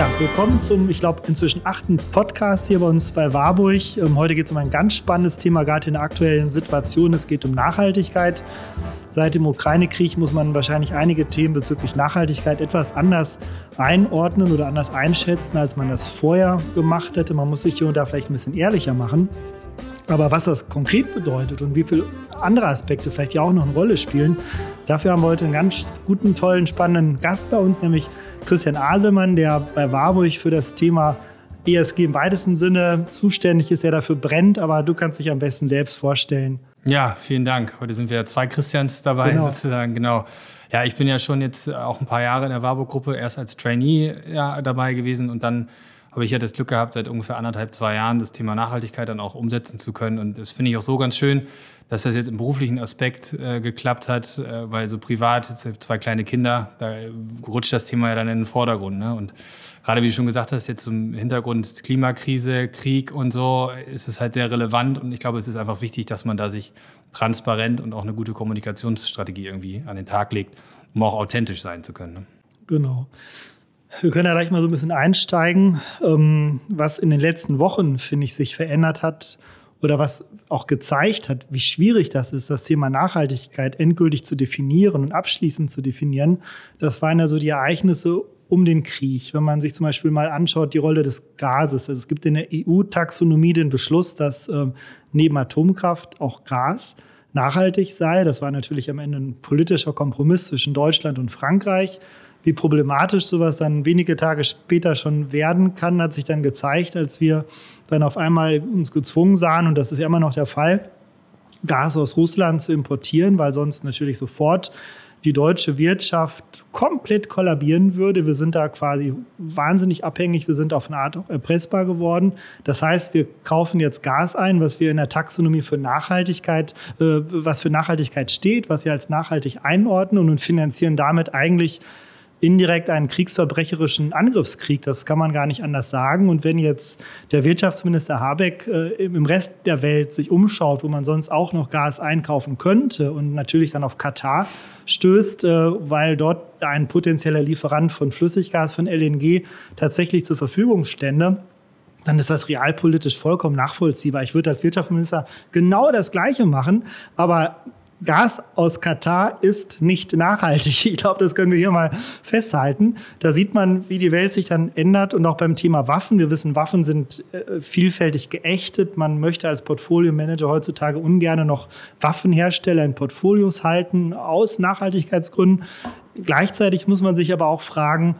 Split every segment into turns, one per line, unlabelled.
Ja, willkommen zum, ich glaube, inzwischen achten Podcast hier bei uns bei Warburg. Ähm, heute geht es um ein ganz spannendes Thema, gerade in der aktuellen Situation. Es geht um Nachhaltigkeit. Seit dem Ukraine-Krieg muss man wahrscheinlich einige Themen bezüglich Nachhaltigkeit etwas anders einordnen oder anders einschätzen, als man das vorher gemacht hätte. Man muss sich hier und da vielleicht ein bisschen ehrlicher machen. Aber was das konkret bedeutet und wie viele andere Aspekte vielleicht ja auch noch eine Rolle spielen, dafür haben wir heute einen ganz guten, tollen, spannenden Gast bei uns, nämlich Christian Aselmann, der bei Warburg für das Thema ESG im weitesten Sinne zuständig ist, der dafür brennt, aber du kannst dich am besten selbst vorstellen.
Ja, vielen Dank. Heute sind wir zwei Christians dabei genau. sozusagen, genau. Ja, ich bin ja schon jetzt auch ein paar Jahre in der Warburg-Gruppe erst als Trainee ja, dabei gewesen und dann habe ich ja das Glück gehabt, seit ungefähr anderthalb, zwei Jahren das Thema Nachhaltigkeit dann auch umsetzen zu können. Und das finde ich auch so ganz schön, dass das jetzt im beruflichen Aspekt äh, geklappt hat, äh, weil so privat, jetzt zwei kleine Kinder, da rutscht das Thema ja dann in den Vordergrund. Ne? Und gerade wie du schon gesagt hast, jetzt zum Hintergrund Klimakrise, Krieg und so, ist es halt sehr relevant. Und ich glaube, es ist einfach wichtig, dass man da sich transparent und auch eine gute Kommunikationsstrategie irgendwie an den Tag legt, um auch authentisch sein zu können. Ne?
Genau. Wir können ja gleich mal so ein bisschen einsteigen, ähm, was in den letzten Wochen, finde ich, sich verändert hat oder was auch gezeigt hat, wie schwierig das ist, das Thema Nachhaltigkeit endgültig zu definieren und abschließend zu definieren. Das waren ja so die Ereignisse um den Krieg. Wenn man sich zum Beispiel mal anschaut, die Rolle des Gases. Also es gibt in der EU-Taxonomie den Beschluss, dass äh, neben Atomkraft auch Gas nachhaltig sei. Das war natürlich am Ende ein politischer Kompromiss zwischen Deutschland und Frankreich. Wie problematisch sowas dann wenige Tage später schon werden kann, hat sich dann gezeigt, als wir dann auf einmal uns gezwungen sahen, und das ist ja immer noch der Fall, Gas aus Russland zu importieren, weil sonst natürlich sofort die deutsche Wirtschaft komplett kollabieren würde. Wir sind da quasi wahnsinnig abhängig. Wir sind auf eine Art auch erpressbar geworden. Das heißt, wir kaufen jetzt Gas ein, was wir in der Taxonomie für Nachhaltigkeit, äh, was für Nachhaltigkeit steht, was wir als nachhaltig einordnen und finanzieren damit eigentlich indirekt einen kriegsverbrecherischen Angriffskrieg. Das kann man gar nicht anders sagen. Und wenn jetzt der Wirtschaftsminister Habeck äh, im Rest der Welt sich umschaut, wo man sonst auch noch Gas einkaufen könnte und natürlich dann auf Katar stößt, äh, weil dort ein potenzieller Lieferant von Flüssiggas, von LNG tatsächlich zur Verfügung stände, dann ist das realpolitisch vollkommen nachvollziehbar. Ich würde als Wirtschaftsminister genau das Gleiche machen, aber Gas aus Katar ist nicht nachhaltig. Ich glaube, das können wir hier mal festhalten. Da sieht man, wie die Welt sich dann ändert und auch beim Thema Waffen. Wir wissen, Waffen sind äh, vielfältig geächtet. Man möchte als Portfolio-Manager heutzutage ungern noch Waffenhersteller in Portfolios halten aus Nachhaltigkeitsgründen. Gleichzeitig muss man sich aber auch fragen,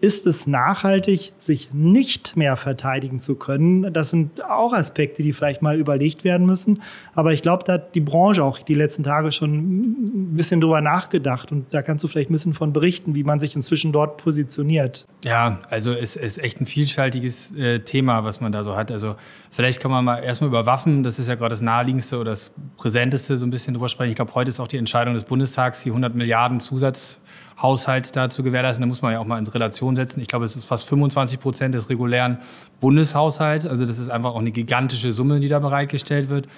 ist es nachhaltig, sich nicht mehr verteidigen zu können? Das sind auch Aspekte, die vielleicht mal überlegt werden müssen. Aber ich glaube, da hat die Branche auch die letzten Tage schon ein bisschen drüber nachgedacht. Und da kannst du vielleicht ein bisschen von berichten, wie man sich inzwischen dort positioniert.
Ja, also es ist echt ein vielfältiges äh, Thema, was man da so hat. Also vielleicht kann man mal erstmal über Waffen, das ist ja gerade das naheliegendste oder das präsenteste, so ein bisschen drüber sprechen. Ich glaube, heute ist auch die Entscheidung des Bundestags, die 100 Milliarden Zusatz Haushalt da zu gewährleisten. Da muss man ja auch mal ins Relation setzen. Ich glaube, es ist fast 25 Prozent des regulären Bundeshaushalts. Also das ist einfach auch eine gigantische Summe, die da bereitgestellt wird.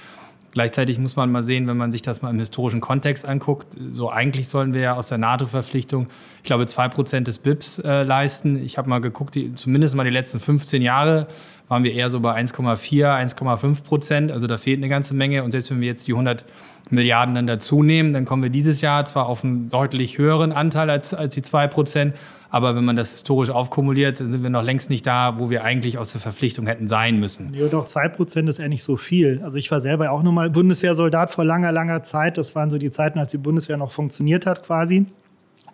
Gleichzeitig muss man mal sehen, wenn man sich das mal im historischen Kontext anguckt, so eigentlich sollen wir ja aus der NATO-Verpflichtung, ich glaube, zwei Prozent des BIPs äh, leisten. Ich habe mal geguckt, die, zumindest mal die letzten 15 Jahre waren wir eher so bei 1,4, 1,5 Prozent. Also da fehlt eine ganze Menge. Und selbst wenn wir jetzt die 100 Milliarden dann dazu nehmen, dann kommen wir dieses Jahr zwar auf einen deutlich höheren Anteil als, als die 2 Prozent, aber wenn man das historisch aufkumuliert, dann sind wir noch längst nicht da, wo wir eigentlich aus der Verpflichtung hätten sein müssen.
Ja, doch 2% ist ja nicht so viel. Also ich war selber auch nochmal Bundeswehrsoldat vor langer, langer Zeit. Das waren so die Zeiten, als die Bundeswehr noch funktioniert hat quasi.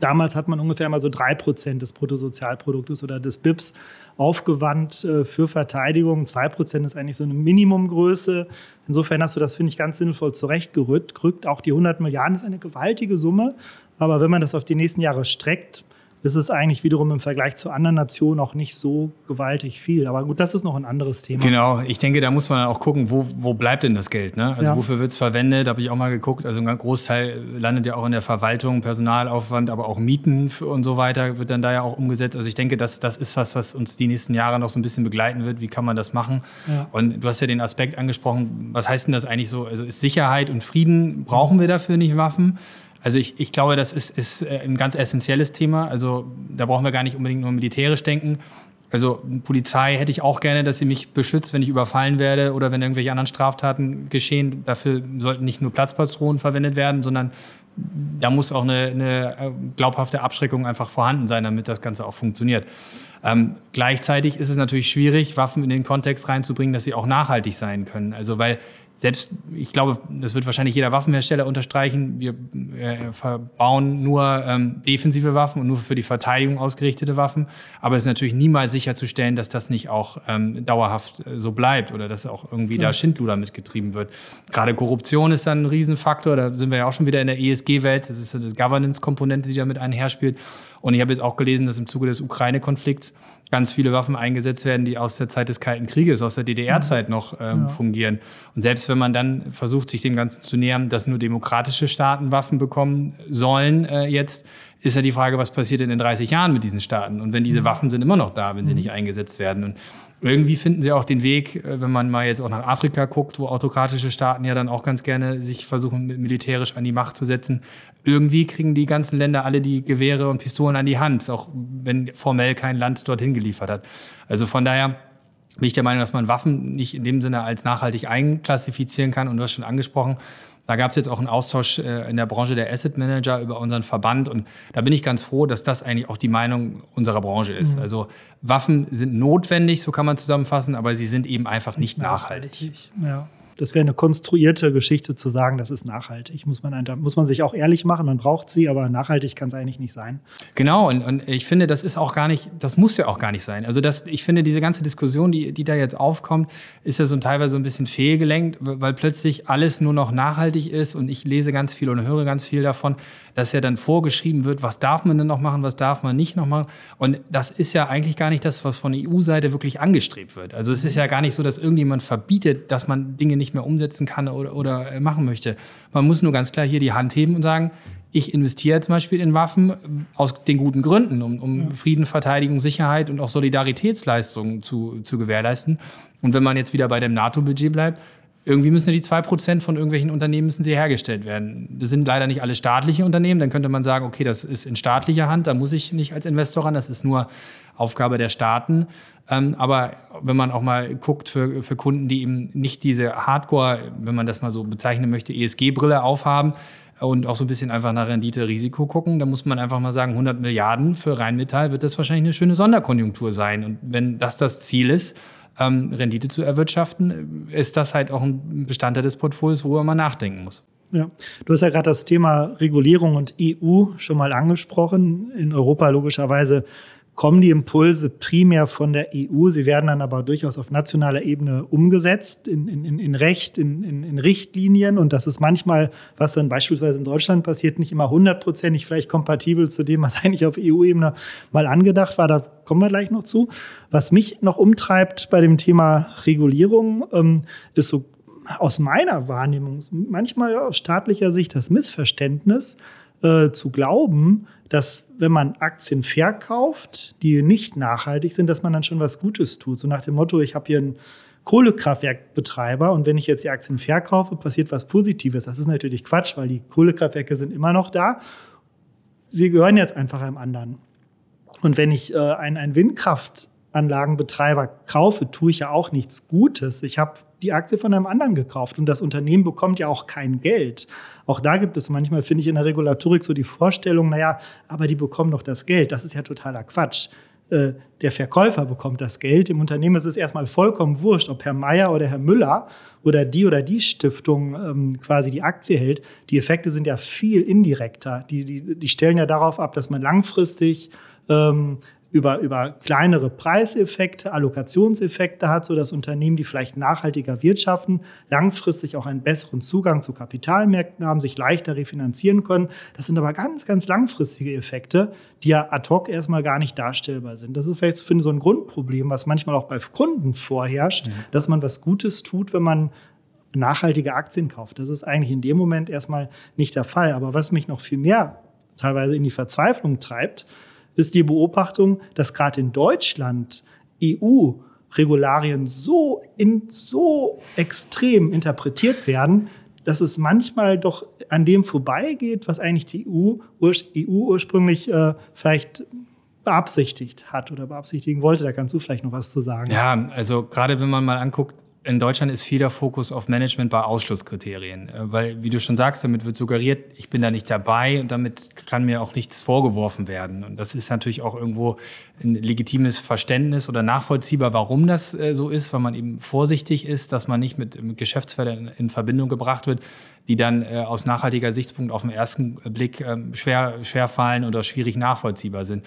Damals hat man ungefähr mal so 3% des Bruttosozialproduktes oder des BIPs aufgewandt äh, für Verteidigung. 2% ist eigentlich so eine Minimumgröße. Insofern hast du das, finde ich, ganz sinnvoll zurechtgerückt. Auch die 100 Milliarden ist eine gewaltige Summe. Aber wenn man das auf die nächsten Jahre streckt, ist es eigentlich wiederum im Vergleich zu anderen Nationen auch nicht so gewaltig viel. Aber gut, das ist noch ein anderes Thema.
Genau, ich denke, da muss man auch gucken, wo, wo bleibt denn das Geld? Ne? Also ja. wofür wird es verwendet? Da habe ich auch mal geguckt. Also ein Großteil landet ja auch in der Verwaltung, Personalaufwand, aber auch Mieten und so weiter wird dann da ja auch umgesetzt. Also ich denke, das, das ist was, was uns die nächsten Jahre noch so ein bisschen begleiten wird. Wie kann man das machen? Ja. Und du hast ja den Aspekt angesprochen, was heißt denn das eigentlich so? Also ist Sicherheit und Frieden, brauchen wir dafür nicht Waffen? Also ich, ich glaube, das ist, ist äh, ein ganz essentielles Thema. Also da brauchen wir gar nicht unbedingt nur militärisch denken. Also Polizei hätte ich auch gerne, dass sie mich beschützt, wenn ich überfallen werde oder wenn irgendwelche anderen Straftaten geschehen. Dafür sollten nicht nur Platzpatronen verwendet werden, sondern da muss auch eine, eine, äh, glaubhafte Abschreckung einfach vorhanden sein, damit das Ganze auch funktioniert. Ähm, gleichzeitig ist es natürlich schwierig, Waffen in den Kontext reinzubringen, dass sie auch nachhaltig sein können. Also weil selbst, ich glaube, das wird wahrscheinlich jeder Waffenhersteller unterstreichen, wir äh, verbauen nur ähm, defensive Waffen und nur für die Verteidigung ausgerichtete Waffen. Aber es ist natürlich niemals sicherzustellen, dass das nicht auch ähm, dauerhaft äh, so bleibt oder dass auch irgendwie ja. da Schindluder mitgetrieben wird. Gerade Korruption ist dann ein Riesenfaktor. Da sind wir ja auch schon wieder in der ESG-Welt. Das ist ja das Governance-Komponente, die damit einherspielt. Und ich habe jetzt auch gelesen, dass im Zuge des Ukraine-Konflikts ganz viele Waffen eingesetzt werden, die aus der Zeit des Kalten Krieges, aus der DDR-Zeit noch ähm, ja. fungieren. Und selbst wenn man dann versucht, sich dem Ganzen zu nähern, dass nur demokratische Staaten Waffen bekommen sollen äh, jetzt, ist ja die Frage, was passiert denn in 30 Jahren mit diesen Staaten? Und wenn diese mhm. Waffen sind immer noch da, wenn sie mhm. nicht eingesetzt werden. Und irgendwie finden sie auch den Weg, äh, wenn man mal jetzt auch nach Afrika guckt, wo autokratische Staaten ja dann auch ganz gerne sich versuchen, militärisch an die Macht zu setzen. Irgendwie kriegen die ganzen Länder alle die Gewehre und Pistolen an die Hand, auch wenn formell kein Land dorthin geliefert hat. Also von daher bin ich der Meinung, dass man Waffen nicht in dem Sinne als nachhaltig einklassifizieren kann. Und du hast schon angesprochen, da gab es jetzt auch einen Austausch äh, in der Branche der Asset Manager über unseren Verband. Und da bin ich ganz froh, dass das eigentlich auch die Meinung unserer Branche ist. Mhm. Also Waffen sind notwendig, so kann man zusammenfassen, aber sie sind eben einfach nicht nachhaltig. nachhaltig.
Ja das wäre eine konstruierte Geschichte zu sagen, das ist nachhaltig. Muss man, da muss man sich auch ehrlich machen, man braucht sie, aber nachhaltig kann es eigentlich nicht sein.
Genau, und, und ich finde, das ist auch gar nicht, das muss ja auch gar nicht sein. Also das, ich finde, diese ganze Diskussion, die, die da jetzt aufkommt, ist ja so teilweise ein bisschen fehlgelenkt, weil plötzlich alles nur noch nachhaltig ist und ich lese ganz viel und höre ganz viel davon dass ja dann vorgeschrieben wird, was darf man denn noch machen, was darf man nicht noch machen. Und das ist ja eigentlich gar nicht das, was von EU-Seite wirklich angestrebt wird. Also es ist ja gar nicht so, dass irgendjemand verbietet, dass man Dinge nicht mehr umsetzen kann oder, oder äh, machen möchte. Man muss nur ganz klar hier die Hand heben und sagen, ich investiere zum Beispiel in Waffen äh, aus den guten Gründen, um, um Frieden, Verteidigung, Sicherheit und auch Solidaritätsleistungen zu, zu gewährleisten. Und wenn man jetzt wieder bei dem NATO-Budget bleibt, irgendwie müssen ja die zwei Prozent von irgendwelchen Unternehmen müssen sie hergestellt werden. Das sind leider nicht alle staatliche Unternehmen. Dann könnte man sagen, okay, das ist in staatlicher Hand, da muss ich nicht als Investor ran, das ist nur Aufgabe der Staaten. Ähm, aber wenn man auch mal guckt für, für Kunden, die eben nicht diese Hardcore, wenn man das mal so bezeichnen möchte, ESG-Brille aufhaben, und auch so ein bisschen einfach nach Rendite-Risiko gucken, dann muss man einfach mal sagen, 100 Milliarden für Rheinmetall wird das wahrscheinlich eine schöne Sonderkonjunktur sein. Und wenn das das Ziel ist, ähm, Rendite zu erwirtschaften, ist das halt auch ein Bestandteil des Portfolios, worüber man nachdenken muss.
Ja, du hast ja gerade das Thema Regulierung und EU schon mal angesprochen. In Europa logischerweise kommen die Impulse primär von der EU. Sie werden dann aber durchaus auf nationaler Ebene umgesetzt in, in, in Recht, in, in, Richtlinien. Und das ist manchmal, was dann beispielsweise in Deutschland passiert, nicht immer hundertprozentig vielleicht kompatibel zu dem, was eigentlich auf EU-Ebene mal angedacht war. Da kommen wir gleich noch zu. Was mich noch umtreibt bei dem Thema Regulierung, ähm, ist so aus meiner Wahrnehmung manchmal aus staatlicher Sicht das Missverständnis, äh, zu glauben, dass wenn man Aktien verkauft, die nicht nachhaltig sind, dass man dann schon was Gutes tut. So nach dem Motto, ich habe hier einen Kohlekraftwerkbetreiber und wenn ich jetzt die Aktien verkaufe, passiert was Positives. Das ist natürlich Quatsch, weil die Kohlekraftwerke sind immer noch da. Sie gehören jetzt einfach einem anderen. Und wenn ich äh, einen, einen Windkraftanlagenbetreiber kaufe, tue ich ja auch nichts Gutes. Ich habe die Aktie von einem anderen gekauft und das Unternehmen bekommt ja auch kein Geld. Auch da gibt es manchmal, finde ich, in der Regulatorik so die Vorstellung, naja, aber die bekommen doch das Geld. Das ist ja totaler Quatsch. Äh, der Verkäufer bekommt das Geld. Im Unternehmen ist es erstmal vollkommen wurscht, ob Herr Meier oder Herr Müller oder die oder die Stiftung ähm, quasi die Aktie hält. Die Effekte sind ja viel indirekter. Die, die, die stellen ja darauf ab, dass man langfristig ähm, über, über kleinere Preiseffekte, Allokationseffekte hat, sodass Unternehmen, die vielleicht nachhaltiger wirtschaften, langfristig auch einen besseren Zugang zu Kapitalmärkten haben, sich leichter refinanzieren können. Das sind aber ganz, ganz langfristige Effekte, die ja ad hoc erstmal gar nicht darstellbar sind. Das ist vielleicht finde so ein Grundproblem, was manchmal auch bei Kunden vorherrscht, mhm. dass man was Gutes tut, wenn man nachhaltige Aktien kauft. Das ist eigentlich in dem Moment erstmal nicht der Fall. Aber was mich noch viel mehr teilweise in die Verzweiflung treibt, ist die Beobachtung, dass gerade in Deutschland EU-Regularien so, in, so extrem interpretiert werden, dass es manchmal doch an dem vorbeigeht, was eigentlich die EU, EU ursprünglich äh, vielleicht beabsichtigt hat oder beabsichtigen wollte. Da kannst du vielleicht noch was zu sagen.
Ja, also gerade wenn man mal anguckt, in Deutschland ist viel der Fokus auf Management bei Ausschlusskriterien, äh, weil, wie du schon sagst, damit wird suggeriert, ich bin da nicht dabei und damit kann mir auch nichts vorgeworfen werden. Und das ist natürlich auch irgendwo ein legitimes Verständnis oder nachvollziehbar, warum das äh, so ist, weil man eben vorsichtig ist, dass man nicht mit, Geschäftsfeldern in Verbindung gebracht wird, die dann äh, aus nachhaltiger Sichtspunkt auf den ersten Blick ähm, schwer, schwer fallen oder schwierig nachvollziehbar sind.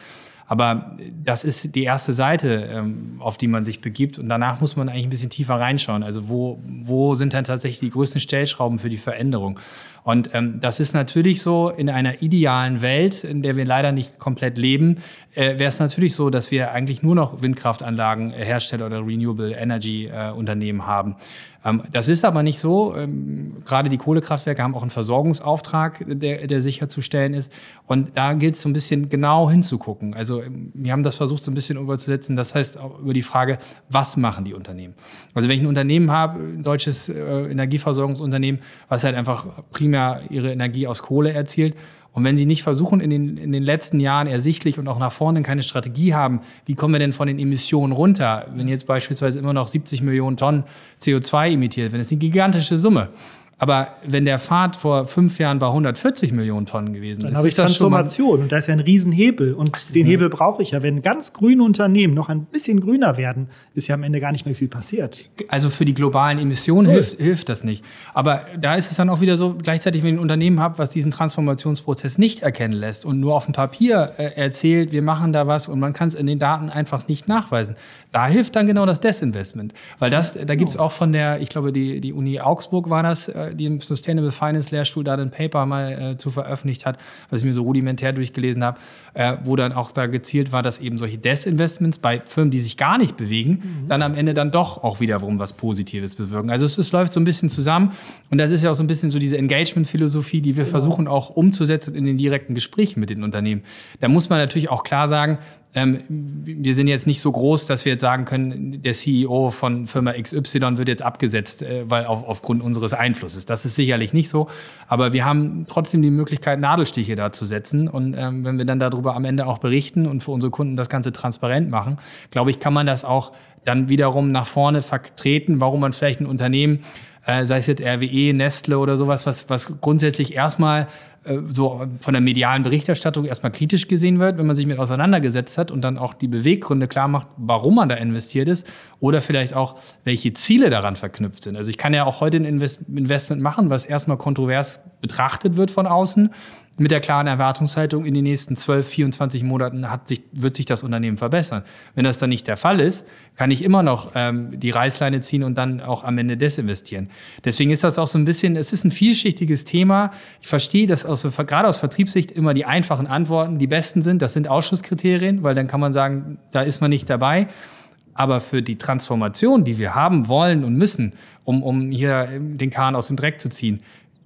Aber das ist die erste Seite, ähm, auf die man sich begibt. Und danach muss man eigentlich ein bisschen tiefer reinschauen. Also wo, wo sind dann tatsächlich die größten Stellschrauben für die Veränderung? Und ähm, das ist natürlich so in einer idealen Welt, in der wir leider nicht komplett leben, äh, wäre es natürlich so, dass wir eigentlich nur noch Windkraftanlagen Hersteller oder Renewable Energy äh, Unternehmen haben. Ähm, das ist aber nicht so. Ähm, gerade die Kohlekraftwerke haben auch einen Versorgungsauftrag, der, der sicherzustellen ist. Und da gilt es so ein bisschen genau hinzugucken. Also ähm, wir haben das versucht, so ein bisschen überzusetzen. Das heißt auch über die Frage, was machen die Unternehmen? Also wenn ich ein Unternehmen habe, ein deutsches äh, Energieversorgungsunternehmen, was halt einfach primär ihre Energie aus Kohle erzielt, und wenn Sie nicht versuchen, in den, in den letzten Jahren ersichtlich und auch nach vorne keine Strategie haben, wie kommen wir denn von den Emissionen runter? Wenn jetzt beispielsweise immer noch 70 Millionen Tonnen CO2 emittiert, wenn es eine gigantische Summe. Aber wenn der Pfad vor fünf Jahren bei 140 Millionen Tonnen gewesen
dann ist, habe ich Transformation und da ist ja ein Riesenhebel und den Hebel brauche ich ja. Wenn ganz grüne Unternehmen noch ein bisschen grüner werden, ist ja am Ende gar nicht mehr viel passiert.
Also für die globalen Emissionen hilft, hilft das nicht. Aber da ist es dann auch wieder so, gleichzeitig, wenn ich ein Unternehmen habe, was diesen Transformationsprozess nicht erkennen lässt und nur auf dem Papier äh, erzählt, wir machen da was und man kann es in den Daten einfach nicht nachweisen, da hilft dann genau das Desinvestment. Weil das, da gibt es auch von der, ich glaube, die, die Uni Augsburg war das, äh, die im Sustainable Finance Lehrstuhl da ein Paper mal äh, zu veröffentlicht hat, was ich mir so rudimentär durchgelesen habe, äh, wo dann auch da gezielt war, dass eben solche Desinvestments bei Firmen, die sich gar nicht bewegen, mhm. dann am Ende dann doch auch wiederum was Positives bewirken. Also es, es, läuft so ein bisschen zusammen und das ist ja auch so ein bisschen so diese Engagement-Philosophie, die wir genau. versuchen auch umzusetzen in den direkten Gesprächen mit den Unternehmen. Da muss man natürlich auch klar sagen, ähm, wir sind jetzt nicht so groß, dass wir jetzt sagen können, der CEO von Firma XY wird jetzt abgesetzt, äh, weil auf, aufgrund unseres Einflusses. Das ist sicherlich nicht so. Aber wir haben trotzdem die Möglichkeit, Nadelstiche da zu setzen. Und ähm, wenn wir dann darüber am Ende auch berichten und für unsere Kunden das Ganze transparent machen, glaube ich, kann man das auch dann wiederum nach vorne vertreten, warum man vielleicht ein Unternehmen äh, sei es jetzt RWE, Nestle oder sowas, was, was grundsätzlich erstmal so von der medialen Berichterstattung erstmal kritisch gesehen wird, wenn man sich mit auseinandergesetzt hat und dann auch die Beweggründe klar macht, warum man da investiert ist oder vielleicht auch, welche Ziele daran verknüpft sind. Also ich kann ja auch heute ein Investment machen, was erstmal kontrovers betrachtet wird von außen mit der klaren Erwartungshaltung, in den nächsten 12, 24 Monaten hat sich, wird sich das Unternehmen verbessern. Wenn das dann nicht der Fall ist, kann ich immer noch ähm, die Reißleine ziehen und dann auch am Ende desinvestieren. Deswegen ist das auch so ein bisschen, es ist ein vielschichtiges Thema. Ich verstehe, dass aus, gerade aus Vertriebssicht immer die einfachen Antworten die besten sind. Das sind Ausschusskriterien, weil dann kann man sagen, da ist man nicht dabei. Aber für die Transformation, die wir haben wollen und müssen, um, um hier den Kahn aus dem Dreck zu ziehen,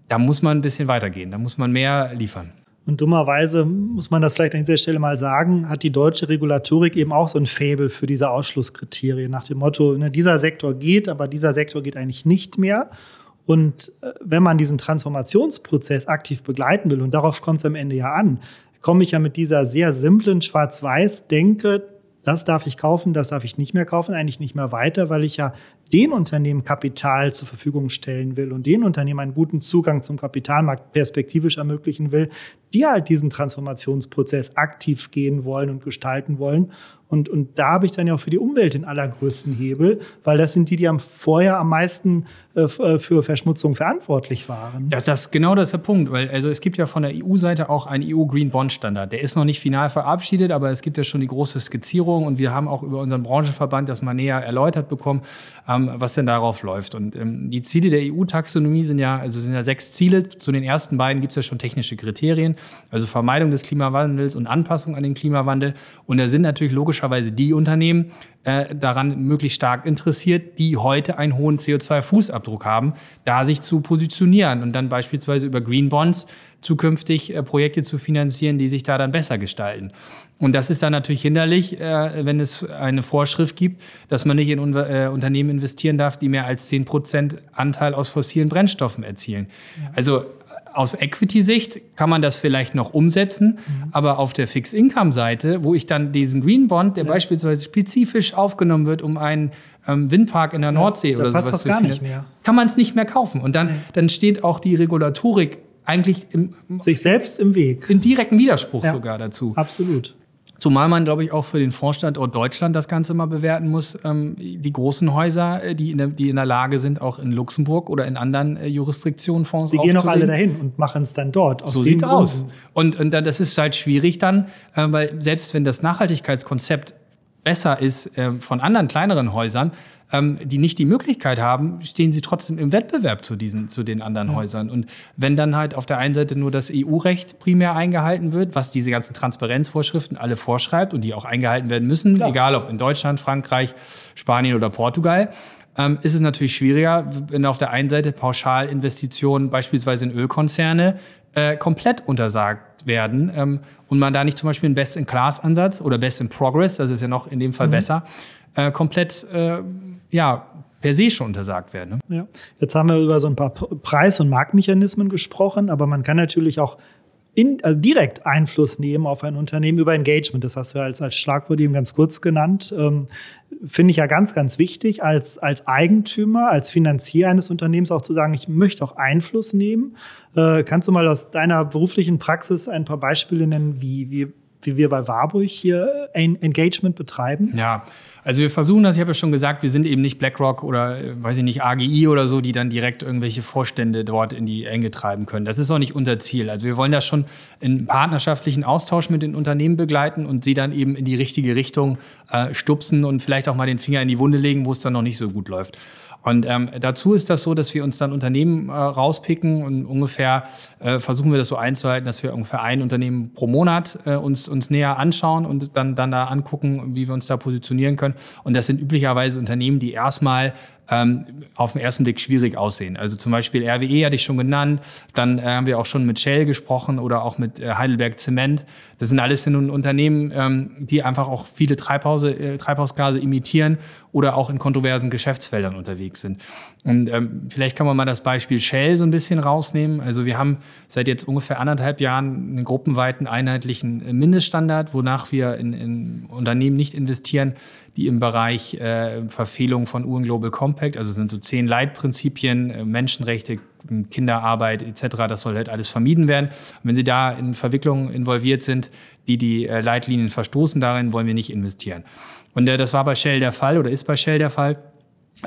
da muss man ein bisschen weitergehen, da muss man mehr liefern.
Und dummerweise muss man das vielleicht an dieser Stelle mal sagen, hat die deutsche Regulatorik eben auch so ein Faible für diese Ausschlusskriterien nach dem Motto, ne, dieser Sektor geht, aber dieser Sektor geht eigentlich nicht mehr. Und äh, wenn man diesen Transformationsprozess aktiv begleiten will, und darauf kommt es am Ende ja an, komme ich ja mit dieser sehr simplen Schwarz-Weiß-Denke, das darf ich kaufen, das darf ich nicht mehr kaufen, eigentlich nicht mehr weiter, weil ich ja den Unternehmen Kapital zur Verfügung stellen will und den Unternehmen einen guten Zugang zum Kapitalmarkt perspektivisch ermöglichen will, die halt diesen Transformationsprozess aktiv gehen wollen und gestalten wollen. Und, und da habe ich dann ja auch für die Umwelt den allergrößten Hebel, weil das sind die, die am vorher am meisten äh, äh für Verschmutzung verantwortlich waren.
Das, das genau das ist der Punkt, weil also es gibt ja von der EU-Seite auch einen EU Green Bond Standard. Der ist noch nicht final verabschiedet, aber es gibt ja schon die große Skizzierung und wir haben auch über unseren Branchenverband das mal näher erläutert bekommen, ähm, was denn darauf läuft. Und ähm, die Ziele der EU-Taxonomie sind ja, also sind ja sechs Ziele. Zu den ersten beiden gibt es ja schon technische Kriterien, also Vermeidung des Klimawandels und Anpassung an den Klimawandel. Und da sind natürlich logisch logischerweise die Unternehmen äh, daran möglichst stark interessiert, die heute einen hohen CO2-Fußabdruck haben, da sich zu positionieren und dann beispielsweise über Green Bonds zukünftig äh, Projekte zu finanzieren, die sich da dann besser gestalten. Und das ist dann natürlich hinderlich, äh, wenn es eine Vorschrift gibt, dass man nicht in Un äh, Unternehmen investieren darf, die mehr als 10 Prozent Anteil aus fossilen Brennstoffen erzielen. Also aus Equity-Sicht kann man das vielleicht noch umsetzen, mhm. aber auf der Fixed-Income-Seite, wo ich dann diesen Green Bond, der ja. beispielsweise spezifisch aufgenommen wird, um einen ähm, Windpark in der Nordsee ja, oder sowas zu finden, kann man es nicht mehr kaufen. Und dann, nee. dann steht auch die Regulatorik eigentlich im,
sich selbst im Weg.
Im direkten Widerspruch ja, sogar dazu.
Absolut.
Zumal man, glaube ich, auch für den Fondsstandort Deutschland das Ganze mal bewerten muss. Ähm, die großen Häuser, äh, die in, der, die in der Lage sind, auch in Luxemburg oder in anderen äh, Jurisdiktionen Fonds
Die gehen auch alle dahin und machen es dann dort.
so sieht es aus. Und, und das ist halt schwierig dann, äh, weil selbst wenn das Nachhaltigkeitskonzept besser ist äh, von anderen kleineren Häusern, ähm, die nicht die Möglichkeit haben, stehen sie trotzdem im Wettbewerb zu diesen, zu den anderen ja. Häusern. Und wenn dann halt auf der einen Seite nur das EU-Recht primär eingehalten wird, was diese ganzen Transparenzvorschriften alle vorschreibt und die auch eingehalten werden müssen, Klar. egal ob in Deutschland, Frankreich, Spanien oder Portugal, ähm, ist es natürlich schwieriger, wenn auf der einen Seite Pauschalinvestitionen beispielsweise in Ölkonzerne äh, komplett untersagt werden ähm, und man da nicht zum Beispiel einen Best-in-Class-Ansatz oder Best-in-Progress, das ist ja noch in dem Fall mhm. besser, äh, komplett äh, ja, per se schon untersagt werden.
Ne? Ja. Jetzt haben wir über so ein paar Preis- und Marktmechanismen gesprochen, aber man kann natürlich auch in, also direkt Einfluss nehmen auf ein Unternehmen über Engagement. Das hast du ja als, als Schlagwort eben ganz kurz genannt. Ähm, Finde ich ja ganz, ganz wichtig, als, als Eigentümer, als Finanzier eines Unternehmens auch zu sagen, ich möchte auch Einfluss nehmen. Äh, kannst du mal aus deiner beruflichen Praxis ein paar Beispiele nennen, wie, wie, wie wir bei Warburg hier Engagement betreiben?
Ja, also wir versuchen das, ich habe ja schon gesagt, wir sind eben nicht BlackRock oder, äh, weiß ich nicht, AGI oder so, die dann direkt irgendwelche Vorstände dort in die Enge treiben können. Das ist auch nicht unser Ziel. Also wir wollen das schon in partnerschaftlichen Austausch mit den Unternehmen begleiten und sie dann eben in die richtige Richtung äh, stupsen und vielleicht auch mal den Finger in die Wunde legen, wo es dann noch nicht so gut läuft. Und ähm, dazu ist das so, dass wir uns dann Unternehmen äh, rauspicken und ungefähr äh, versuchen wir das so einzuhalten, dass wir ungefähr ein Unternehmen pro Monat äh, uns, uns näher anschauen und dann, dann da angucken, wie wir uns da positionieren können. Und das sind üblicherweise Unternehmen, die erstmal ähm, auf den ersten Blick schwierig aussehen. Also zum Beispiel RWE hatte ich schon genannt, dann äh, haben wir auch schon mit Shell gesprochen oder auch mit äh, Heidelberg Zement. Das sind alles nun Unternehmen, ähm, die einfach auch viele Treibhause, äh, Treibhausgase imitieren oder auch in kontroversen Geschäftsfeldern unterwegs sind. Und ähm, vielleicht kann man mal das Beispiel Shell so ein bisschen rausnehmen. Also wir haben seit jetzt ungefähr anderthalb Jahren einen gruppenweiten einheitlichen Mindeststandard, wonach wir in, in Unternehmen nicht investieren, die im Bereich äh, Verfehlung von UN Global Compact, also sind so zehn Leitprinzipien, äh, Menschenrechte, Kinderarbeit etc., das soll halt alles vermieden werden. Und wenn Sie da in Verwicklungen involviert sind, die die äh, Leitlinien verstoßen, darin wollen wir nicht investieren. Und äh, das war bei Shell der Fall oder ist bei Shell der Fall,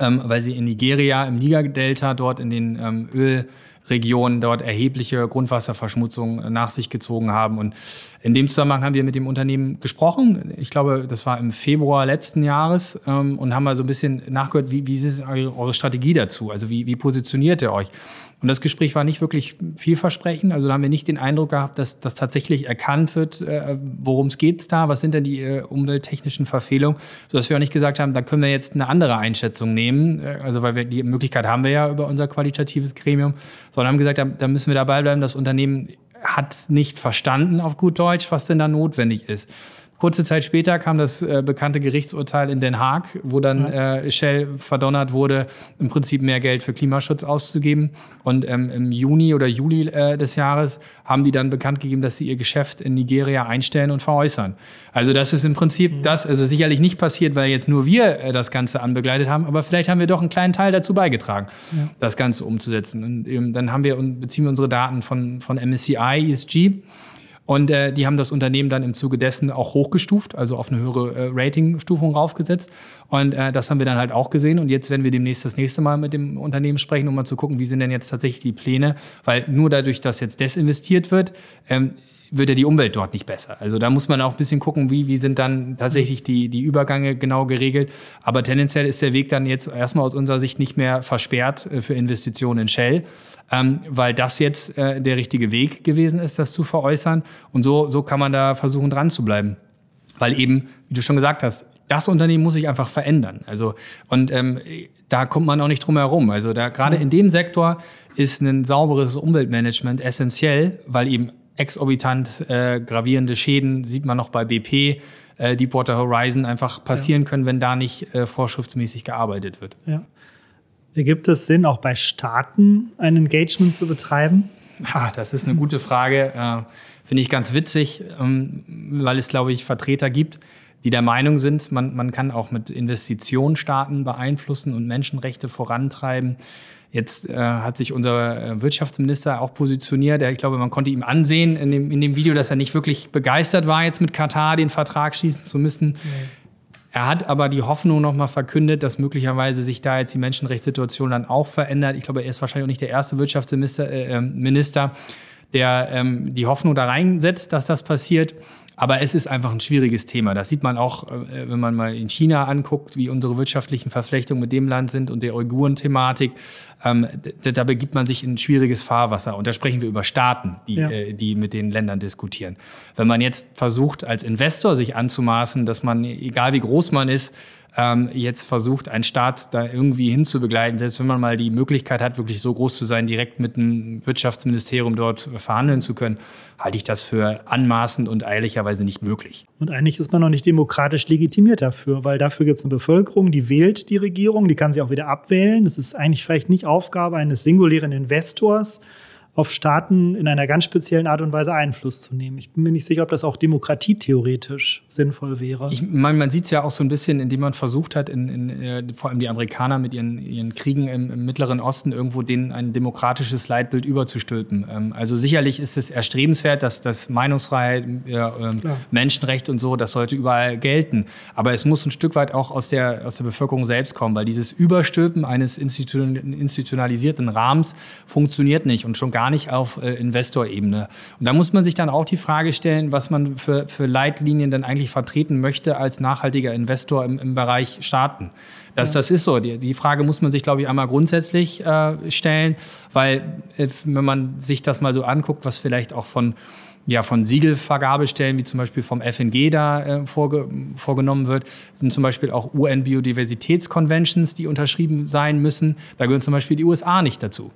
ähm, weil sie in Nigeria im Niger-Delta dort in den ähm, Öl Regionen dort erhebliche Grundwasserverschmutzung nach sich gezogen haben. Und in dem Zusammenhang haben wir mit dem Unternehmen gesprochen. Ich glaube, das war im Februar letzten Jahres ähm, und haben mal so ein bisschen nachgehört, wie, wie ist eure Strategie dazu? Also wie, wie positioniert ihr euch? Und das Gespräch war nicht wirklich vielversprechend. Also da haben wir nicht den Eindruck gehabt, dass das tatsächlich erkannt wird, äh, worum es geht da, was sind denn die äh, umwelttechnischen Verfehlungen, sodass wir auch nicht gesagt haben, da können wir jetzt eine andere Einschätzung nehmen. Äh, also weil wir die Möglichkeit haben wir ja über unser qualitatives Gremium, sondern haben gesagt, da, da müssen wir dabei bleiben, das Unternehmen hat nicht verstanden auf gut Deutsch, was denn da notwendig ist. Kurze Zeit später kam das äh, bekannte Gerichtsurteil in Den Haag, wo dann ja. äh, Shell verdonnert wurde, im Prinzip mehr Geld für Klimaschutz auszugeben. Und ähm, im Juni oder Juli äh, des Jahres haben die dann bekannt gegeben, dass sie ihr Geschäft in Nigeria einstellen und veräußern. Also das ist im Prinzip mhm. das, also sicherlich nicht passiert, weil jetzt nur wir äh, das Ganze anbegleitet haben, aber vielleicht haben wir doch einen kleinen Teil dazu beigetragen, ja. das Ganze umzusetzen. Und ähm, dann haben wir und beziehen wir unsere Daten von, von MSCI, ESG und äh, die haben das Unternehmen dann im Zuge dessen auch hochgestuft, also auf eine höhere äh, Ratingstufung raufgesetzt. Und äh, das haben wir dann halt auch gesehen. Und jetzt werden wir demnächst das nächste Mal mit dem Unternehmen sprechen, um mal zu gucken, wie sind denn jetzt tatsächlich die Pläne. Weil nur dadurch, dass jetzt desinvestiert wird, ähm, wird ja die Umwelt dort nicht besser. Also da muss man auch ein bisschen gucken, wie, wie sind dann tatsächlich die, die Übergänge genau geregelt. Aber tendenziell ist der Weg dann jetzt erstmal aus unserer Sicht nicht mehr versperrt äh, für Investitionen in Shell, ähm, weil das jetzt äh, der richtige Weg gewesen ist, das zu veräußern. Und so, so kann man da versuchen, dran zu bleiben. Weil eben, wie du schon gesagt hast, das Unternehmen muss sich einfach verändern. Also, und ähm, da kommt man auch nicht drum herum. Also da gerade in dem Sektor ist ein sauberes Umweltmanagement essentiell, weil eben exorbitant äh, gravierende Schäden, sieht man noch bei BP, äh, Deepwater Horizon, einfach passieren ja. können, wenn da nicht äh, vorschriftsmäßig gearbeitet wird.
Ja. Ergibt es Sinn, auch bei Staaten ein Engagement zu betreiben?
Ja, das ist eine gute Frage. Äh, Finde ich ganz witzig, ähm, weil es, glaube ich, Vertreter gibt, die der Meinung sind, man, man kann auch mit Investitionen Staaten beeinflussen und Menschenrechte vorantreiben. Jetzt äh, hat sich unser äh, Wirtschaftsminister auch positioniert. Ich glaube, man konnte ihm ansehen in dem, in dem Video, dass er nicht wirklich begeistert war, jetzt mit Katar den Vertrag schließen zu müssen. Nee. Er hat aber die Hoffnung nochmal verkündet, dass möglicherweise sich da jetzt die Menschenrechtssituation dann auch verändert. Ich glaube, er ist wahrscheinlich auch nicht der erste Wirtschaftsminister, äh, ähm, Minister, der ähm, die Hoffnung da reinsetzt, dass das passiert. Aber es ist einfach ein schwieriges Thema. Das sieht man auch, äh, wenn man mal in China anguckt, wie unsere wirtschaftlichen Verflechtungen mit dem Land sind und der Uiguren-Thematik. Ähm, da begibt man sich in ein schwieriges Fahrwasser. Und da sprechen wir über Staaten, die, ja. äh, die mit den Ländern diskutieren. Wenn man jetzt versucht, als Investor sich anzumaßen, dass man, egal wie groß man ist, ähm, jetzt versucht, einen Staat da irgendwie hinzubegleiten, selbst wenn man mal die Möglichkeit hat, wirklich so groß zu sein, direkt mit dem Wirtschaftsministerium dort verhandeln zu können, halte ich das für anmaßend und ehrlicherweise nicht möglich.
Und eigentlich ist man noch nicht demokratisch legitimiert dafür, weil dafür gibt es eine Bevölkerung, die wählt die Regierung, die kann sie auch wieder abwählen. Das ist eigentlich vielleicht nicht Aufgabe eines singulären Investors, auf Staaten in einer ganz speziellen Art und Weise Einfluss zu nehmen. Ich bin mir nicht sicher, ob das auch demokratietheoretisch sinnvoll wäre.
Ich meine, man sieht es ja auch so ein bisschen, indem man versucht hat, in, in, äh, vor allem die Amerikaner mit ihren, ihren Kriegen im, im, Mittleren Osten irgendwo denen ein demokratisches Leitbild überzustülpen. Ähm, also sicherlich ist es erstrebenswert, dass das Meinungsfreiheit, äh, Menschenrecht und so, das sollte überall gelten. Aber es muss ein Stück weit auch aus der, aus der Bevölkerung selbst kommen, weil dieses Überstülpen eines institutionalisierten Rahmens funktioniert nicht und schon gar gar nicht auf äh, Investorebene. Und da muss man sich dann auch die Frage stellen, was man für, für Leitlinien dann eigentlich vertreten möchte als nachhaltiger Investor im, im Bereich Staaten. Das, das ist so. Die, die Frage muss man sich, glaube ich, einmal grundsätzlich äh, stellen, weil äh, wenn man sich das mal so anguckt, was vielleicht auch von ja, von Siegelvergabestellen, wie zum Beispiel vom FNG da äh, vorge vorgenommen wird, sind zum Beispiel auch UN-Biodiversitätsconventions, die unterschrieben sein müssen. Da gehören zum Beispiel die USA nicht dazu.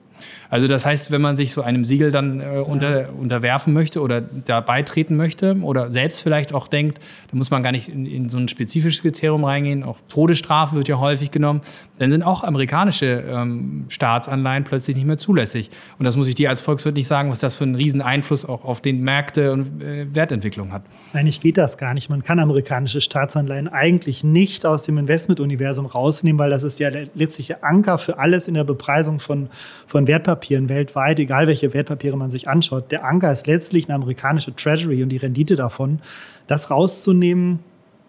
Also das heißt, wenn man sich so einem Siegel dann äh, unter, unterwerfen möchte oder da beitreten möchte oder selbst vielleicht auch denkt, da muss man gar nicht in, in, so ein spezifisches Kriterium reingehen, auch Todesstrafe wird ja häufig genommen, dann sind auch amerikanische ähm, Staatsanleihen plötzlich nicht mehr zulässig. Und das muss ich dir als Volkswirt nicht sagen, was das für einen riesen Einfluss auch auf den Märkte und äh, Wertentwicklung hat.
Eigentlich geht das gar nicht. Man kann amerikanische Staatsanleihen eigentlich nicht aus dem Investmentuniversum rausnehmen, weil das ist ja letztlich der Anker für alles in der Bepreisung von, von Wertpapieren weltweit, egal welche Wertpapiere man sich anschaut. Der Anker ist letztlich eine amerikanische Treasury und die Rendite davon. Das rauszunehmen,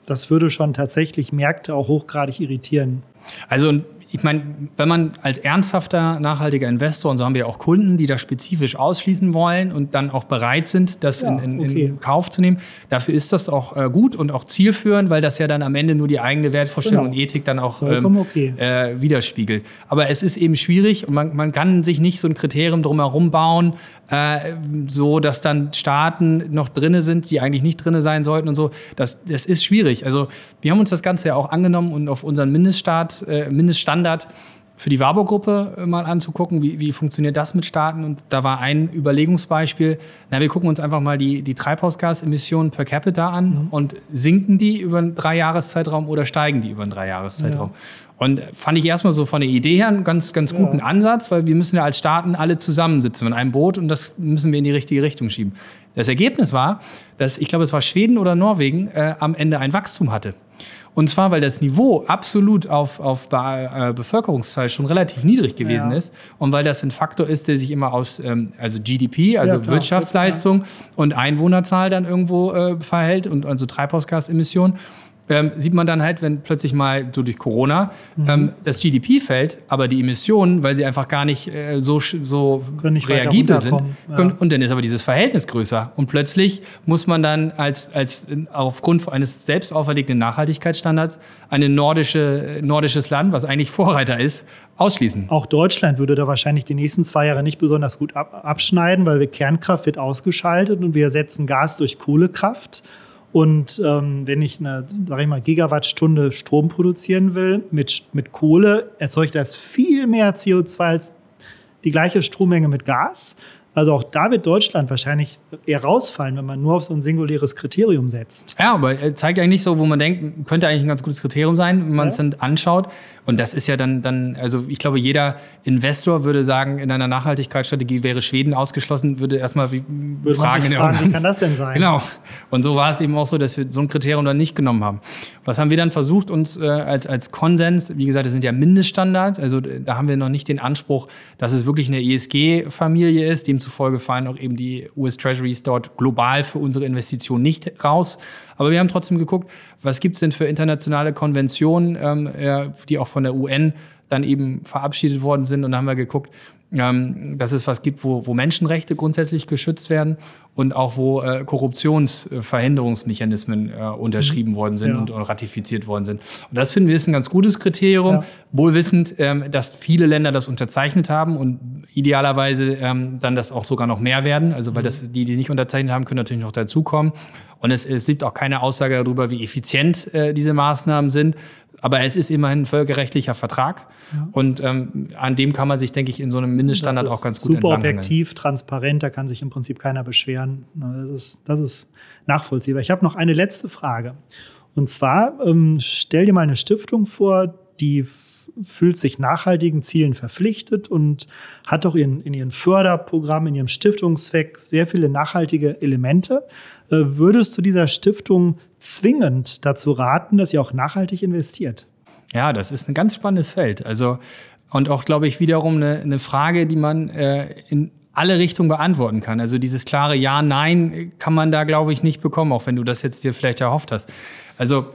das würde schon tatsächlich Märkte auch hochgradig irritieren.
Also ich meine, wenn man als ernsthafter, nachhaltiger Investor, und so haben wir auch Kunden, die das spezifisch ausschließen wollen und dann auch bereit sind, das ja, in, in, okay. in, Kauf zu nehmen, dafür ist das auch äh, gut und auch zielführend, weil das ja dann am Ende nur die eigene Wertvorstellung genau. und Ethik dann auch ähm, okay. äh, widerspiegelt. Aber es ist eben schwierig und man, man kann sich nicht so ein Kriterium drumherum bauen, äh, so dass dann Staaten noch drinne sind, die eigentlich nicht drinne sein sollten und so. Das, das ist schwierig. Also wir haben uns das Ganze ja auch angenommen und auf unseren Mindeststaat, äh, Mindeststand Standard für die Warburg-Gruppe äh, mal anzugucken, wie, wie funktioniert das mit Staaten. Und da war ein Überlegungsbeispiel, na, wir gucken uns einfach mal die, die Treibhausgasemissionen per capita an mhm. und sinken die über einen Dreijahreszeitraum oder steigen die über einen Dreijahreszeitraum. Ja. Und fand ich erstmal so von der Idee her einen ganz, ganz guten ja. Ansatz, weil wir müssen ja als Staaten alle zusammensitzen in einem Boot und das müssen wir in die richtige Richtung schieben. Das Ergebnis war, dass ich glaube, es war Schweden oder Norwegen äh, am Ende ein Wachstum hatte. Und zwar, weil das Niveau absolut auf, auf Be äh, Bevölkerungszahl schon relativ niedrig gewesen ja. ist und weil das ein Faktor ist, der sich immer aus ähm, also GDP, also ja, Wirtschaftsleistung und Einwohnerzahl dann irgendwo äh, verhält und also Treibhausgasemissionen ähm, sieht man dann halt, wenn plötzlich mal so durch Corona mhm. ähm, das GDP fällt, aber die Emissionen, weil sie einfach gar nicht äh, so, so nicht reagibel sind, können, und dann ist aber dieses Verhältnis größer. Und plötzlich muss man dann als, als aufgrund eines selbst auferlegten Nachhaltigkeitsstandards ein nordische, nordisches Land, was eigentlich Vorreiter ist, ausschließen.
Auch Deutschland würde da wahrscheinlich die nächsten zwei Jahre nicht besonders gut ab, abschneiden, weil wir Kernkraft wird ausgeschaltet und wir ersetzen Gas durch Kohlekraft. Und ähm, wenn ich eine, sag ich mal, Gigawattstunde Strom produzieren will mit, mit Kohle, erzeugt das viel mehr CO2 als die gleiche Strommenge mit Gas. Also auch da wird Deutschland wahrscheinlich eher rausfallen, wenn man nur auf so ein singuläres Kriterium setzt.
Ja, aber er zeigt eigentlich so, wo man denkt, könnte eigentlich ein ganz gutes Kriterium sein, wenn man es ja. dann anschaut. Und das ist ja dann, dann, also ich glaube, jeder Investor würde sagen, in einer Nachhaltigkeitsstrategie wäre Schweden ausgeschlossen, würde erstmal würde fragen,
fragen wie kann das denn sein?
Genau. Und so war es eben auch so, dass wir so ein Kriterium dann nicht genommen haben. Was haben wir dann versucht, uns äh, als, als Konsens, wie gesagt, das sind ja Mindeststandards, also da haben wir noch nicht den Anspruch, dass es wirklich eine ESG-Familie ist, demzufolge fallen auch eben die US Treasuries dort global für unsere Investition nicht raus. Aber wir haben trotzdem geguckt, was gibt es denn für internationale Konventionen, ähm, die auch von der UN dann eben verabschiedet worden sind. Und da haben wir geguckt, ähm, dass es was gibt, wo, wo Menschenrechte grundsätzlich geschützt werden und auch wo äh, Korruptionsverhinderungsmechanismen äh, unterschrieben mhm. worden sind ja. und, und, ratifiziert worden sind. Und das finden wir ist ein ganz gutes Kriterium, ja. wohlwissend, ähm, dass viele Länder das unterzeichnet haben und idealerweise ähm, dann das auch sogar noch mehr werden. Also weil mhm. das, die, die nicht unterzeichnet haben, können natürlich noch dazukommen. Und es, es gibt auch keine Aussage darüber, wie effizient äh, diese Maßnahmen sind. Aber es ist immerhin ein völkerrechtlicher Vertrag. Ja. Und ähm, an dem kann man sich, denke ich, in so einem Mindeststandard auch ganz gut
Super objektiv, transparent, da kann sich im Prinzip keiner beschweren. Das ist, das ist nachvollziehbar. Ich habe noch eine letzte Frage. Und zwar, ähm, stell dir mal eine Stiftung vor, die fühlt sich nachhaltigen Zielen verpflichtet und hat auch in, in ihren Förderprogrammen, in ihrem Stiftungszweck sehr viele nachhaltige Elemente. Äh, würdest du dieser Stiftung zwingend dazu raten, dass sie auch nachhaltig investiert?
Ja, das ist ein ganz spannendes Feld. Also und auch, glaube ich, wiederum eine, eine Frage, die man äh, in alle Richtungen beantworten kann. Also dieses klare Ja, Nein kann man da, glaube ich, nicht bekommen, auch wenn du das jetzt dir vielleicht erhofft hast. Also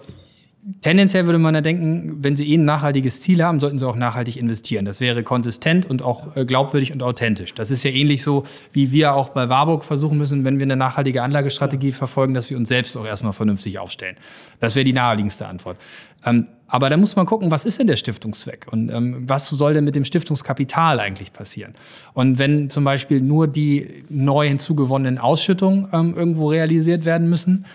tendenziell würde man ja denken, wenn Sie eh ein nachhaltiges Ziel haben, sollten Sie auch nachhaltig investieren. Das wäre konsistent und auch äh, glaubwürdig und authentisch. Das ist ja ähnlich so, wie wir auch bei Warburg versuchen müssen, wenn wir eine nachhaltige Anlagestrategie verfolgen, dass wir uns selbst auch erstmal vernünftig aufstellen. Das wäre die naheliegendste Antwort. Ähm, aber da muss man gucken, was ist denn der Stiftungszweck und ähm, was soll denn mit dem Stiftungskapital eigentlich passieren? Und wenn zum Beispiel nur die neu hinzugewonnenen Ausschüttungen ähm, irgendwo realisiert werden müssen,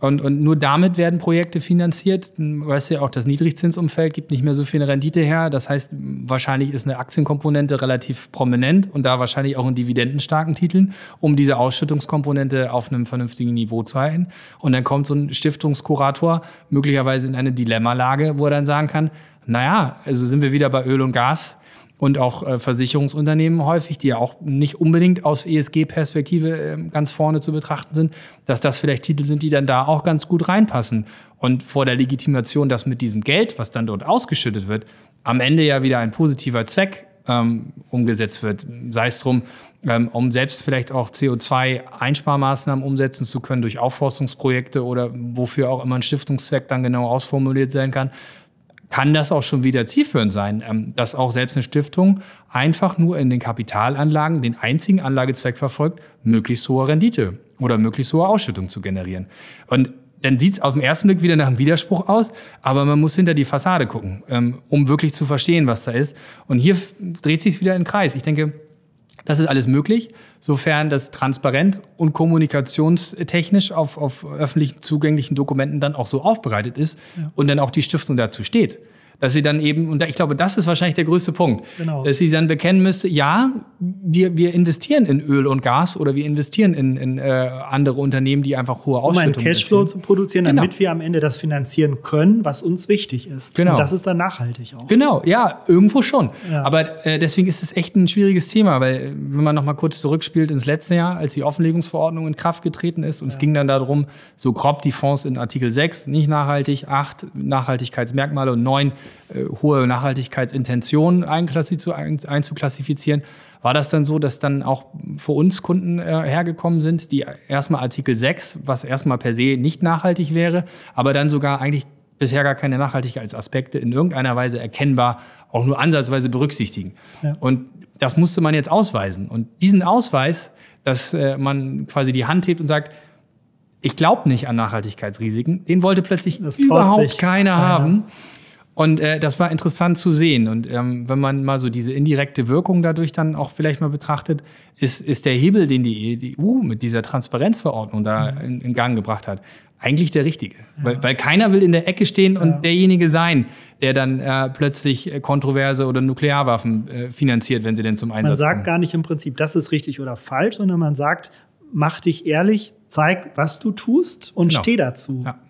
und, und nur damit werden Projekte finanziert. Weißt du ja auch, das Niedrigzinsumfeld gibt nicht mehr so viel Rendite her. Das heißt, wahrscheinlich ist eine Aktienkomponente relativ prominent und da wahrscheinlich auch in dividendenstarken Titeln, um diese Ausschüttungskomponente auf einem vernünftigen Niveau zu halten. Und dann kommt so ein Stiftungskurator möglicherweise in eine Dilemmalage, wo er dann sagen kann, naja, also sind wir wieder bei Öl und Gas und auch äh, Versicherungsunternehmen häufig, die ja auch nicht unbedingt aus ESG-Perspektive äh, ganz vorne zu betrachten sind, dass das vielleicht Titel sind, die dann da auch ganz gut reinpassen. Und vor der Legitimation, dass mit diesem Geld, was dann dort ausgeschüttet wird, am Ende ja wieder ein positiver Zweck ähm, umgesetzt wird. Sei es drum, ähm, um selbst vielleicht auch CO2-Einsparmaßnahmen umsetzen zu können durch Aufforstungsprojekte oder wofür auch immer ein Stiftungszweck dann genau ausformuliert sein kann, kann das auch schon wieder zielführend sein, ähm, dass auch selbst eine Stiftung einfach nur in den Kapitalanlagen den einzigen Anlagezweck verfolgt, möglichst hohe Rendite oder möglichst hohe Ausschüttung zu generieren. Und dann sieht es auf den ersten Blick wieder nach einem Widerspruch aus, aber man muss hinter die Fassade gucken, ähm, um wirklich zu verstehen, was da ist. Und hier dreht sich wieder in den Kreis. Ich denke, das ist alles möglich, sofern das transparent und kommunikationstechnisch auf, auf öffentlich zugänglichen Dokumenten dann auch so aufbereitet ist ja. und dann auch die Stiftung dazu steht dass sie dann eben, und ich glaube, das ist wahrscheinlich der größte Punkt, genau. dass sie dann bekennen müsste, ja, wir, wir investieren in Öl und Gas oder wir investieren in, in äh, andere Unternehmen, die einfach hohe Ausschüttungen
Um einen Cashflow erzielen. zu produzieren, genau. damit wir am Ende das finanzieren können, was uns wichtig ist. Genau. Und das ist dann nachhaltig auch.
Genau, ja, irgendwo schon. Ja. Aber äh, deswegen ist es echt ein schwieriges Thema, weil wenn man noch mal kurz zurückspielt ins letzte Jahr, als die Offenlegungsverordnung in Kraft getreten ist und ja. es ging dann darum, so grob die Fonds in Artikel 6 nicht nachhaltig, 8 Nachhaltigkeitsmerkmale und 9 äh, hohe Nachhaltigkeitsintention einzuklassifizieren, war das dann so, dass dann auch für uns Kunden äh, hergekommen sind, die erstmal Artikel 6, was erstmal per se nicht nachhaltig wäre, aber dann sogar eigentlich bisher gar keine Nachhaltigkeitsaspekte in irgendeiner Weise erkennbar auch nur ansatzweise berücksichtigen. Ja. Und das musste man jetzt ausweisen. Und diesen Ausweis, dass äh, man quasi die Hand hebt und sagt, ich glaube nicht an Nachhaltigkeitsrisiken, den wollte plötzlich überhaupt keiner, keiner haben. Und äh, das war interessant zu sehen. Und ähm, wenn man mal so diese indirekte Wirkung dadurch dann auch vielleicht mal betrachtet, ist, ist der Hebel, den die, EU mit dieser Transparenzverordnung da mhm. in, in, Gang gebracht hat, eigentlich der richtige. Ja. Weil, weil keiner will in der Ecke stehen und ja. derjenige sein, der dann äh, plötzlich äh, kontroverse oder Nuklearwaffen äh, finanziert, wenn sie denn zum Einsatz kommen.
Man sagt
kommen.
gar nicht im Prinzip, das ist richtig oder falsch, sondern man sagt, mach dich ehrlich, zeig, was du tust und genau. steh dazu. Ja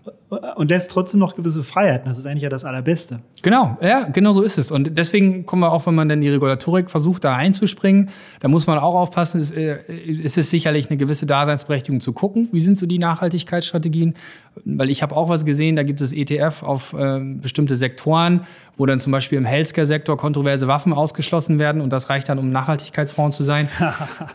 und lässt trotzdem noch gewisse Freiheiten. Das ist eigentlich ja das Allerbeste.
Genau, ja, genau so ist es. Und deswegen kommen wir auch, wenn man dann die Regulatorik versucht, da einzuspringen, da muss man auch aufpassen, es, äh, ist es sicherlich eine gewisse Daseinsberechtigung zu gucken, wie sind so die Nachhaltigkeitsstrategien. Weil ich habe auch was gesehen, da gibt es ETF auf äh, bestimmte Sektoren, wo dann zum Beispiel im Healthcare-Sektor kontroverse Waffen ausgeschlossen werden und das reicht dann, um Nachhaltigkeitsfonds zu sein.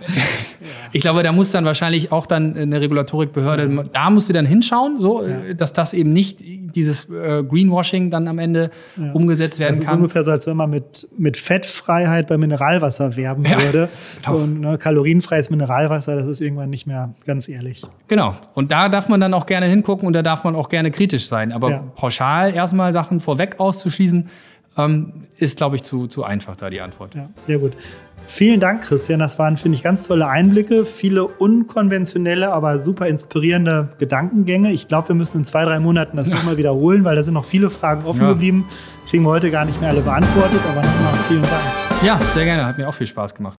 ich glaube, da muss dann wahrscheinlich auch dann eine Regulatorikbehörde, ja. da muss sie dann hinschauen, so, ja. Dass das eben nicht dieses äh, Greenwashing dann am Ende ja. umgesetzt werden
das
kann.
Das ist ungefähr so, als wenn man mit, mit Fettfreiheit bei Mineralwasser werben würde. Genau. Und ne, kalorienfreies Mineralwasser, das ist irgendwann nicht mehr ganz ehrlich.
Genau. Und da darf man dann auch gerne hingucken und da darf man auch gerne kritisch sein. Aber pauschal erstmal Sachen vorweg auszuschließen, ähm, ist, glaube ich, zu, zu einfach da die Antwort.
Ja, sehr gut. Vielen Dank, Christian. Das waren, finde ich, ganz tolle Einblicke. Viele unkonventionelle, aber super inspirierende Gedankengänge. Ich glaube, wir müssen in zwei, drei Monaten das nochmal wiederholen, weil da sind noch viele Fragen offen ja. geblieben. Kriegen wir heute gar nicht mehr alle beantwortet, aber nochmal vielen Dank.
Ja, sehr gerne. Hat mir auch viel Spaß gemacht.